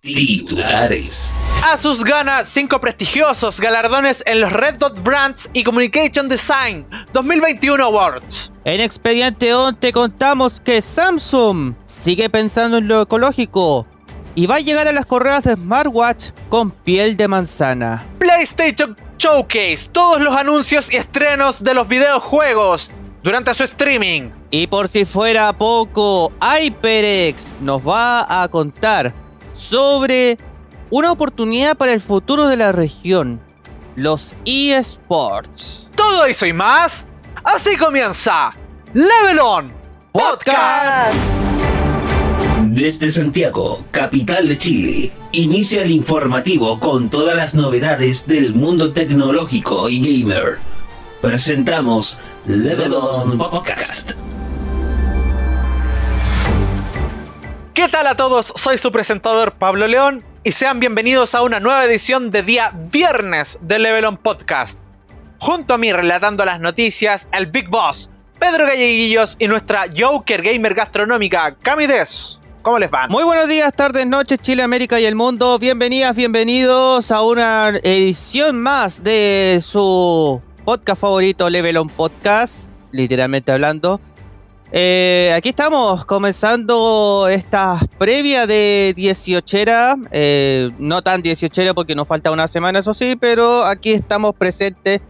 Titulares. Asus gana 5 prestigiosos galardones en los Red Dot Brands y Communication Design 2021 Awards. En Expediente On te contamos que Samsung sigue pensando en lo ecológico y va a llegar a las correas de smartwatch con piel de manzana. PlayStation Showcase, todos los anuncios y estrenos de los videojuegos durante su streaming. Y por si fuera poco, HyperX nos va a contar sobre una oportunidad para el futuro de la región, los eSports. Todo eso y más, así comienza Level On Podcast. Desde Santiago, capital de Chile, inicia el informativo con todas las novedades del mundo tecnológico y gamer. Presentamos Level On Podcast. ¿Qué tal a todos? Soy su presentador Pablo León y sean bienvenidos a una nueva edición de día viernes de Level On Podcast. Junto a mí relatando las noticias, el Big Boss, Pedro Galleguillos y nuestra Joker Gamer Gastronómica, Camides. ¿Cómo les va? Muy buenos días, tardes, noches, Chile, América y el mundo. Bienvenidas, bienvenidos a una edición más de su podcast favorito, Level On Podcast, literalmente hablando. Eh, aquí estamos comenzando esta previa de 18era, eh, no tan 18era porque nos falta una semana, eso sí, pero aquí estamos presentes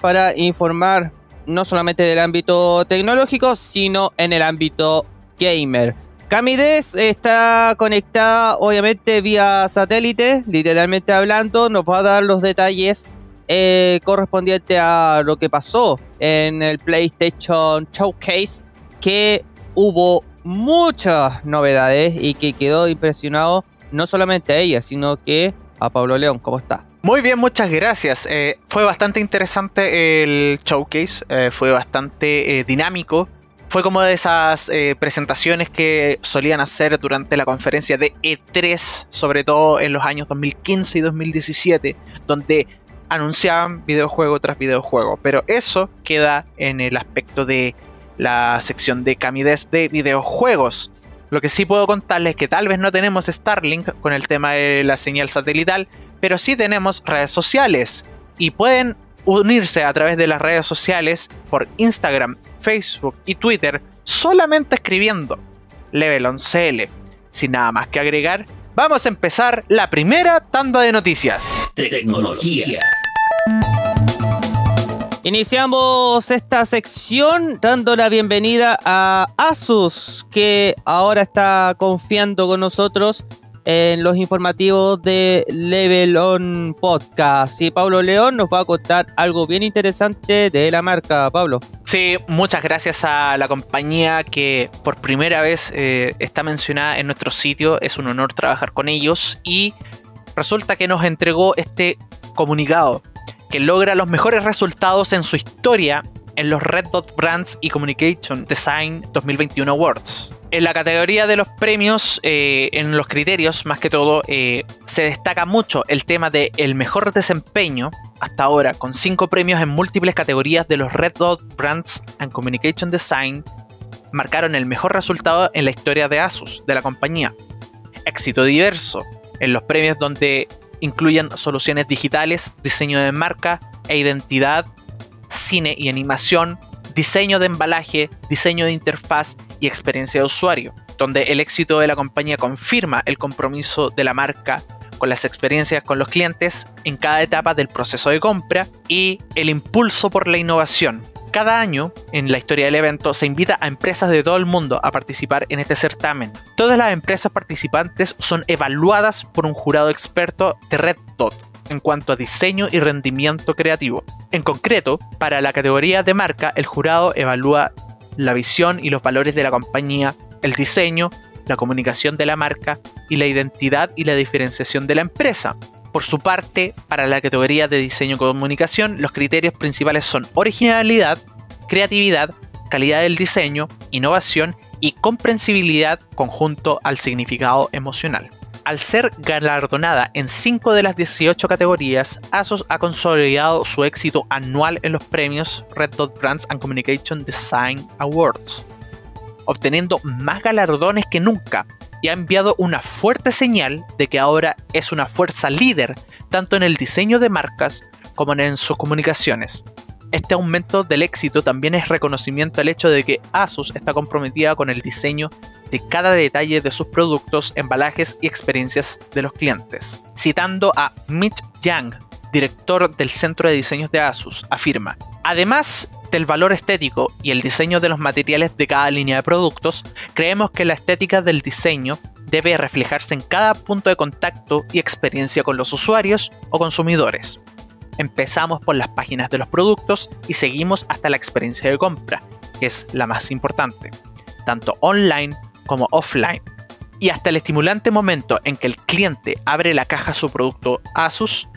para informar no solamente del ámbito tecnológico, sino en el ámbito gamer. Camides está conectada obviamente vía satélite, literalmente hablando, nos va a dar los detalles eh, correspondientes a lo que pasó en el PlayStation Showcase que hubo muchas novedades y que quedó impresionado no solamente a ella, sino que a Pablo León. ¿Cómo está? Muy bien, muchas gracias. Eh, fue bastante interesante el showcase, eh, fue bastante eh, dinámico. Fue como de esas presentaciones que solían hacer durante la conferencia de E3, sobre todo en los años 2015 y 2017, donde anunciaban videojuego tras videojuego. Pero eso queda en el aspecto de la sección de Camides de videojuegos. Lo que sí puedo contarles es que tal vez no tenemos Starlink con el tema de la señal satelital, pero sí tenemos redes sociales y pueden unirse a través de las redes sociales por Instagram, Facebook y Twitter solamente escribiendo Level on CL. Sin nada más que agregar, vamos a empezar la primera tanda de noticias. Tecnología. Iniciamos esta sección dando la bienvenida a Asus, que ahora está confiando con nosotros en los informativos de Level On Podcast. Y Pablo León nos va a contar algo bien interesante de la marca, Pablo. Sí, muchas gracias a la compañía que por primera vez eh, está mencionada en nuestro sitio. Es un honor trabajar con ellos y resulta que nos entregó este comunicado que logra los mejores resultados en su historia en los Red Dot Brands y Communication Design 2021 Awards. En la categoría de los premios, eh, en los criterios más que todo, eh, se destaca mucho el tema de el mejor desempeño hasta ahora, con 5 premios en múltiples categorías de los Red Dot Brands and Communication Design, marcaron el mejor resultado en la historia de Asus, de la compañía. Éxito diverso, en los premios donde incluyen soluciones digitales, diseño de marca e identidad, cine y animación, diseño de embalaje, diseño de interfaz y experiencia de usuario, donde el éxito de la compañía confirma el compromiso de la marca con las experiencias con los clientes en cada etapa del proceso de compra y el impulso por la innovación. Cada año, en la historia del evento, se invita a empresas de todo el mundo a participar en este certamen. Todas las empresas participantes son evaluadas por un jurado experto de Red Dot en cuanto a diseño y rendimiento creativo. En concreto, para la categoría de marca, el jurado evalúa la visión y los valores de la compañía, el diseño, la comunicación de la marca y la identidad y la diferenciación de la empresa. Por su parte, para la categoría de diseño y comunicación, los criterios principales son originalidad, creatividad, calidad del diseño, innovación y comprensibilidad conjunto al significado emocional. Al ser galardonada en 5 de las 18 categorías, ASOS ha consolidado su éxito anual en los premios Red Dot Brands and Communication Design Awards, obteniendo más galardones que nunca, y ha enviado una fuerte señal de que ahora es una fuerza líder tanto en el diseño de marcas como en sus comunicaciones. Este aumento del éxito también es reconocimiento al hecho de que Asus está comprometida con el diseño de cada detalle de sus productos, embalajes y experiencias de los clientes. Citando a Mitch Yang, director del Centro de Diseños de Asus, afirma, además del valor estético y el diseño de los materiales de cada línea de productos, creemos que la estética del diseño debe reflejarse en cada punto de contacto y experiencia con los usuarios o consumidores. Empezamos por las páginas de los productos y seguimos hasta la experiencia de compra, que es la más importante, tanto online como offline. Y hasta el estimulante momento en que el cliente abre la caja a su producto Asus,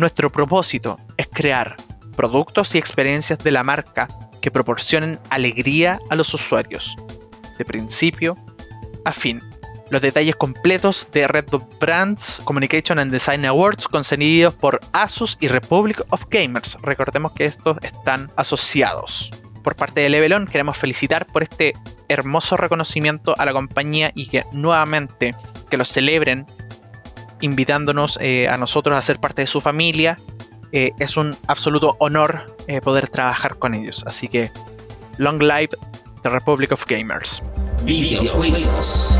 nuestro propósito es crear productos y experiencias de la marca que proporcionen alegría a los usuarios, de principio a fin los detalles completos de Red Dot Brands Communication and Design Awards concedidos por Asus y Republic of Gamers. Recordemos que estos están asociados. Por parte de Levelon queremos felicitar por este hermoso reconocimiento a la compañía y que nuevamente que lo celebren invitándonos eh, a nosotros a ser parte de su familia. Eh, es un absoluto honor eh, poder trabajar con ellos. Así que long live the Republic of Gamers. Videojuegos.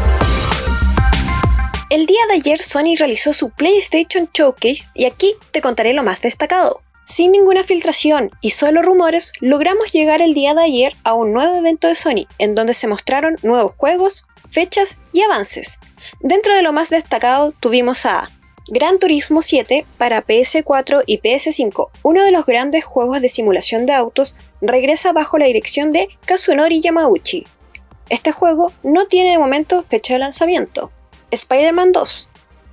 El día de ayer Sony realizó su PlayStation Showcase y aquí te contaré lo más destacado. Sin ninguna filtración y solo rumores, logramos llegar el día de ayer a un nuevo evento de Sony, en donde se mostraron nuevos juegos, fechas y avances. Dentro de lo más destacado tuvimos a Gran Turismo 7 para PS4 y PS5, uno de los grandes juegos de simulación de autos, regresa bajo la dirección de Kazunori Yamauchi. Este juego no tiene de momento fecha de lanzamiento. Spider-Man 2.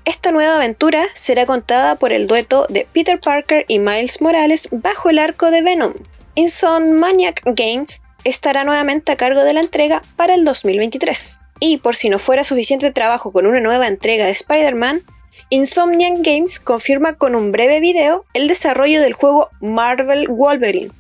Esta nueva aventura será contada por el dueto de Peter Parker y Miles Morales bajo el arco de Venom. Insomniac Games estará nuevamente a cargo de la entrega para el 2023. Y por si no fuera suficiente trabajo con una nueva entrega de Spider-Man, Insomniac Games confirma con un breve video el desarrollo del juego Marvel Wolverine.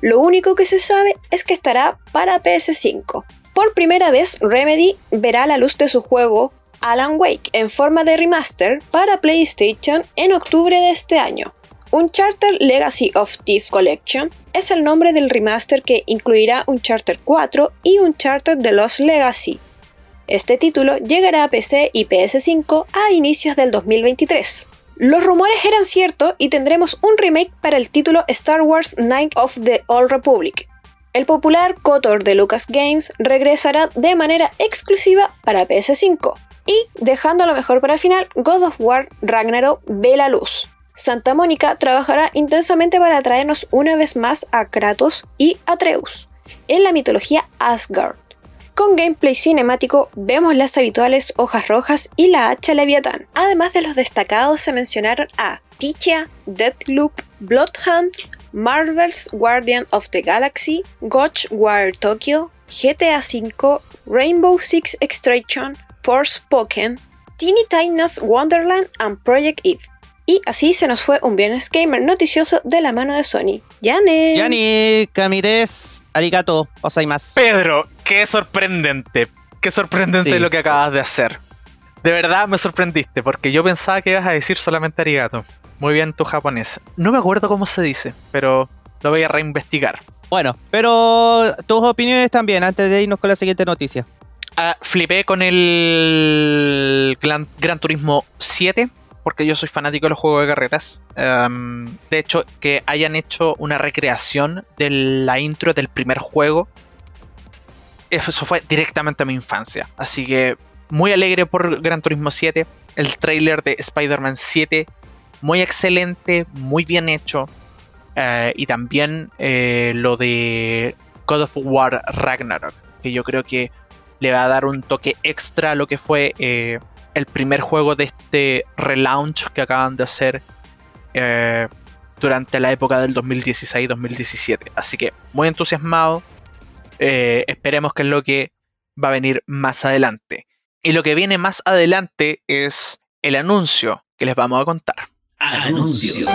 Lo único que se sabe es que estará para PS5. Por primera vez, Remedy verá la luz de su juego Alan Wake en forma de remaster para PlayStation en octubre de este año. Uncharted Legacy of Thief Collection es el nombre del remaster que incluirá Uncharted 4 y Uncharted The Lost Legacy. Este título llegará a PC y PS5 a inicios del 2023. Los rumores eran ciertos y tendremos un remake para el título Star Wars Knight of the Old Republic. El popular KOTOR de Lucas Games regresará de manera exclusiva para PS5. Y dejando lo mejor para el final, God of War Ragnarok ve la luz. Santa Mónica trabajará intensamente para traernos una vez más a Kratos y Atreus en la mitología Asgard. Con gameplay cinemático vemos las habituales hojas rojas y la hacha Leviatán. Además de los destacados se mencionaron a Titia, Deathloop, Bloodhunt, Marvel's Guardian of the Galaxy, Ghostwire Tokyo, GTA V, Rainbow Six Extraction, Forspoken, Teeny Tina's Wonderland and Project Eve. Y así se nos fue un viernes gamer noticioso de la mano de Sony. ¡Yane! ¡Yani! Kamides, arigato, más. Pedro, qué sorprendente. Qué sorprendente lo que acabas de hacer. De verdad me sorprendiste, porque yo pensaba que ibas a decir solamente arigato. Muy bien tu japonés. No me acuerdo cómo se dice, pero lo voy a reinvestigar. Bueno, pero tus opiniones también, antes de irnos con la siguiente noticia. Ah, flipé con el Gran, Turismo 7 porque yo soy fanático de los juegos de carreras. Em, de hecho, que hayan hecho una recreación de la intro del primer juego, eso fue directamente a mi infancia. Así que muy alegre por Gran Turismo 7. El trailer de Spider-Man 7, muy excelente, muy bien hecho. Eh, y también eh, lo de God of War Ragnarok, que yo creo que le va a dar un toque extra a lo que fue eh, el primer juego de este relaunch que acaban de hacer durante la época del 2016-2017. Así que muy entusiasmado. Eh, esperemos que es lo que va a venir más adelante. Y lo que viene más adelante es el anuncio que les vamos a contar. Anuncios.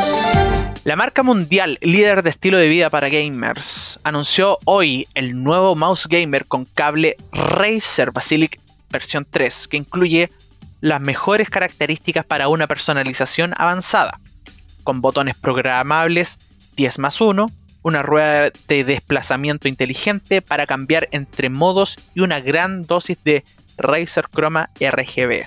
La marca mundial líder de estilo de vida para gamers anunció hoy el nuevo mouse gamer con cable Razer Basilic versión 3, que incluye las mejores características para una personalización avanzada, con botones programables 10 más 1, una rueda de desplazamiento inteligente para cambiar entre modos y una gran dosis de Razer Chroma RGB.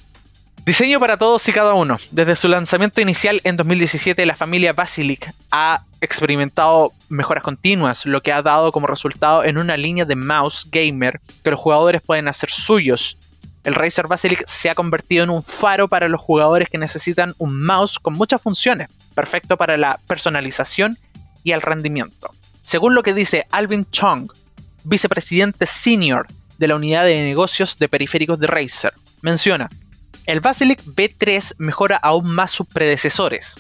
Diseño para todos y cada uno. Desde su lanzamiento inicial en 2017, la familia Basilic ha experimentado mejoras continuas, lo que ha dado como resultado en una línea de mouse gamer que los jugadores pueden hacer suyos. El Razer Basilic se ha convertido en un faro para los jugadores que necesitan un mouse con muchas funciones, perfecto para la personalización y el rendimiento. Según lo que dice Alvin Chong, vicepresidente senior de la unidad de negocios de periféricos de Razer, menciona, el Basilic B3 mejora aún más sus predecesores,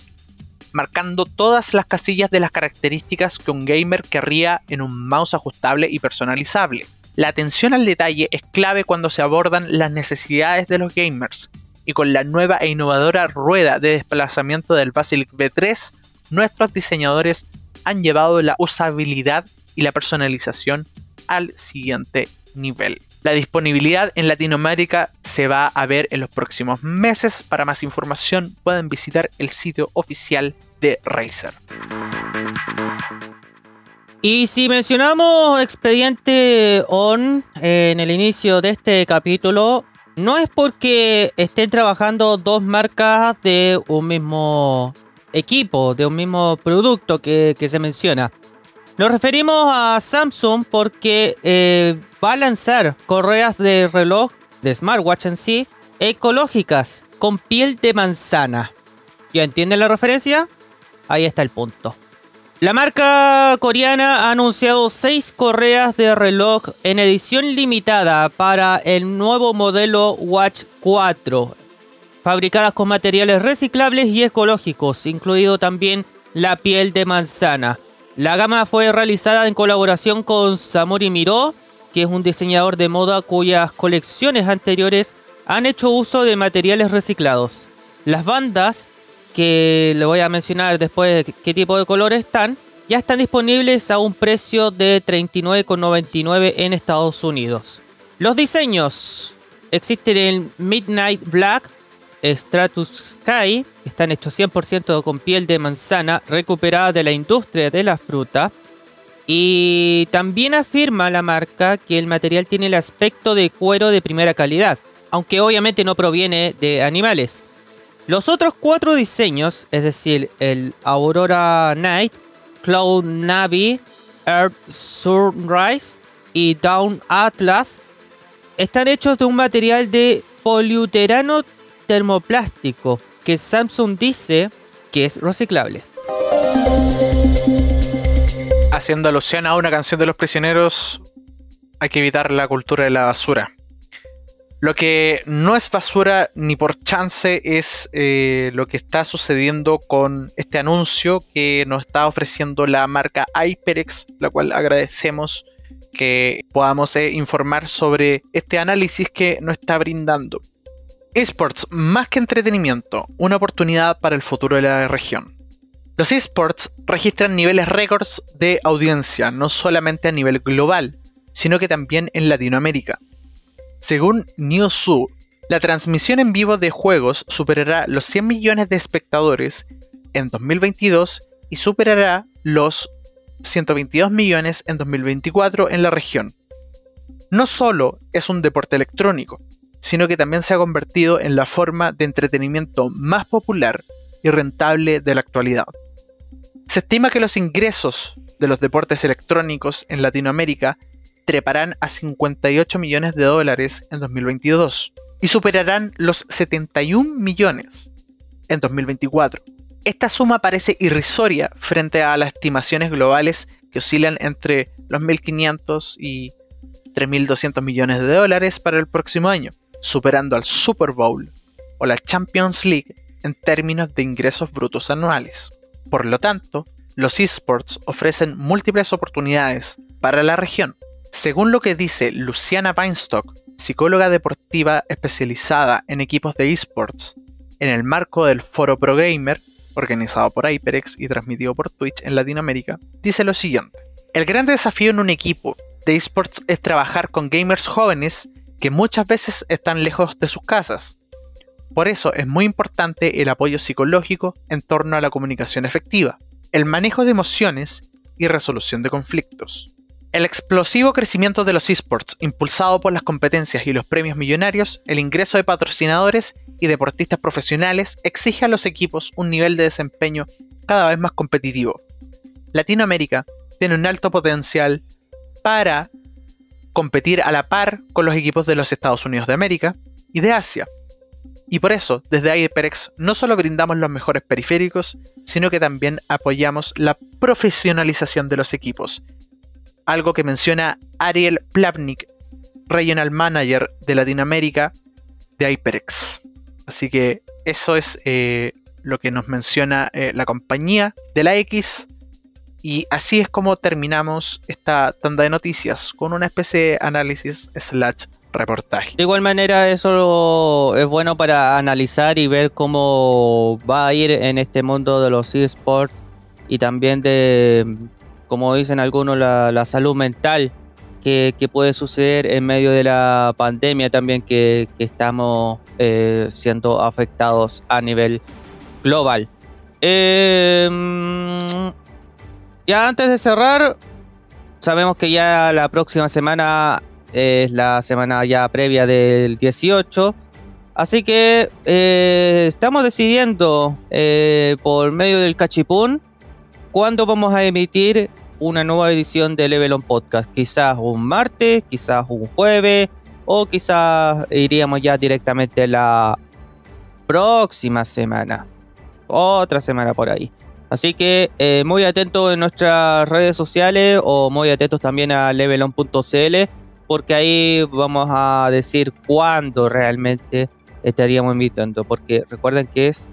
marcando todas las casillas de las características que un gamer querría en un mouse ajustable y personalizable. La atención al detalle es clave cuando se abordan las necesidades de los gamers, y con la nueva e innovadora rueda de desplazamiento del Basilic B3, nuestros diseñadores han llevado la usabilidad y la personalización al siguiente nivel. La disponibilidad en Latinoamérica se va a ver en los próximos meses. Para más información pueden visitar el sitio oficial de Razer. Y si mencionamos expediente on en el inicio de este capítulo, no es porque estén trabajando dos marcas de un mismo equipo, de un mismo producto que, se menciona. Nos referimos a Samsung porque eh, va a lanzar correas de reloj de smartwatch en sí ecológicas con piel de manzana. ¿Ya entienden la referencia? Ahí está el punto. La marca coreana ha anunciado seis correas de reloj en edición limitada para el nuevo modelo Watch 4, fabricadas con materiales reciclables y ecológicos, incluido también la piel de manzana. La gama fue realizada en colaboración con Samori Miro, que es un diseñador de moda cuyas colecciones anteriores han hecho uso de materiales reciclados. Las bandas, que le voy a mencionar después qué tipo de colores están, ya están disponibles a un precio de 39,99 en Estados Unidos. Los diseños existen en Midnight Black, Stratus Sky, están hechos 100% con piel de manzana recuperada de la industria de la fruta. Y también afirma la marca que el material tiene el aspecto de cuero de primera calidad, aunque obviamente no proviene de animales. Los otros cuatro diseños, es decir, el Aurora Night, Cloud Navy, Earth Sunrise y Down Atlas, están hechos de un material de poliuterano termoplástico que Samsung dice que es reciclable. Haciendo alusión a una canción de los prisioneros, hay que evitar la cultura de la basura. Lo que no es basura ni por chance es eh, lo que está sucediendo con este anuncio que nos está ofreciendo la marca HyperX, la cual agradecemos que podamos eh, informar sobre este análisis que nos está brindando. Esports, más que entretenimiento, una oportunidad para el futuro de la región. Los esports registran niveles récords de audiencia, no solamente a nivel global, sino que también en Latinoamérica. Según Newzoo, la transmisión en vivo de juegos superará los 100 millones de espectadores en 2022 y superará los 122 millones en 2024 en la región. No solo es un deporte electrónico, sino que también se ha convertido en la forma de entretenimiento más popular y rentable de la actualidad. Se estima que los ingresos de los deportes electrónicos en Latinoamérica treparán a 58 millones de dólares en 2022 y superarán los 71 millones en 2024. Esta suma parece irrisoria frente a las estimaciones globales que oscilan entre los 1.500 y 3.200 millones de dólares para el próximo año superando al Super Bowl o la Champions League en términos de ingresos brutos anuales. Por lo tanto, los esports ofrecen múltiples oportunidades para la región. Según lo que dice Luciana Weinstock, psicóloga deportiva especializada en equipos de esports, en el marco del Foro Pro Gamer, organizado por HyperX y transmitido por Twitch en Latinoamérica, dice lo siguiente. El gran desafío en un equipo de esports es trabajar con gamers jóvenes que muchas veces están lejos de sus casas. Por eso es muy importante el apoyo psicológico en torno a la comunicación efectiva, el manejo de emociones y resolución de conflictos. El explosivo crecimiento de los esports, impulsado por las competencias y los premios millonarios, el ingreso de patrocinadores y deportistas profesionales exige a los equipos un nivel de desempeño cada vez más competitivo. Latinoamérica tiene un alto potencial para competir a la par con los equipos de los Estados Unidos de América y de Asia. Y por eso, desde HyperX no solo brindamos los mejores periféricos, sino que también apoyamos la profesionalización de los equipos, algo que menciona Ariel Plavnik, Regional Manager de Latinoamérica de HyperX. Así que eso es eh, lo que nos menciona eh, la compañía de la X. Y así es como terminamos esta tanda de noticias con una especie de análisis slash reportaje. De igual manera, eso es bueno para analizar y ver cómo va a ir en este mundo de los esports y también de como dicen algunos, la, salud mental que, puede suceder en medio de la pandemia también que, estamos eh, siendo afectados a nivel global. Em, ya antes de cerrar, sabemos que ya la próxima semana es la semana ya previa del 18. Así que eh, estamos decidiendo eh, por medio del cachipún cuándo vamos a emitir una nueva edición de Level On Podcast. Quizás un martes, quizás un jueves, o quizás iríamos ya directamente la próxima semana. Otra semana por ahí. Así que eh, muy atentos en nuestras redes sociales o muy atentos también a levelon.cl porque ahí vamos a decir cuándo realmente estaríamos invitando. Porque recuerden que es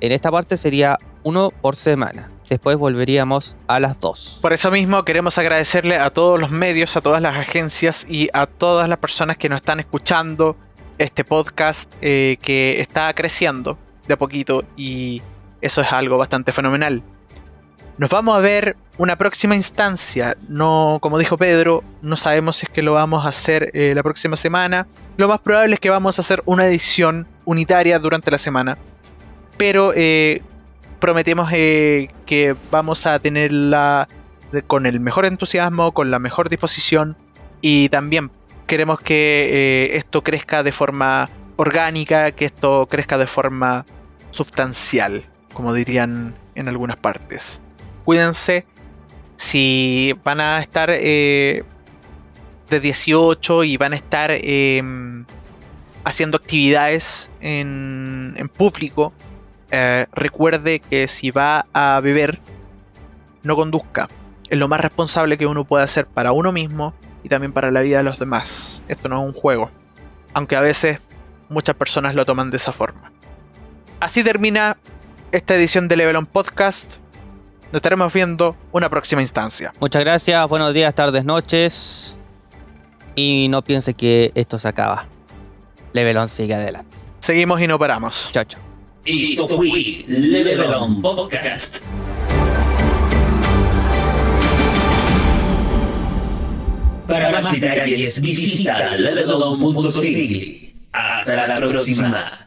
en esta parte sería uno por semana después volveríamos a las dos. Por eso mismo queremos agradecerle a todos los medios, a todas las agencias y a todas las personas que nos están escuchando este podcast eh, que está creciendo de a poquito y eso es algo bastante fenomenal. Nos vamos a ver una próxima instancia. No, como dijo Pedro, no sabemos si es que lo vamos a hacer eh, la próxima semana. Lo más probable es que vamos a hacer una edición unitaria durante la semana. Pero eh, prometemos eh, que vamos a tenerla con el mejor entusiasmo, con la mejor disposición y también queremos que esto crezca de forma orgánica, que esto crezca de forma sustancial, como dirían en algunas partes. Cuídense, si van a estar eh, de 18 y van a estar em, haciendo actividades en, público, eh, recuerde que si va a beber, no conduzca. Es lo más responsable que uno puede hacer para uno mismo y también para la vida de los demás. Esto no es un juego, aunque a veces muchas personas lo toman de esa forma. Así termina esta edición de Level On Podcast. Nos estaremos viendo una próxima instancia. Muchas gracias, buenos días, tardes, noches. Y no piense que esto se acaba. Level On sigue adelante. Seguimos y no paramos. Chao, chao. Esto fue Level On Podcast. Para más detalles visita levelon.cl. Hasta la próxima.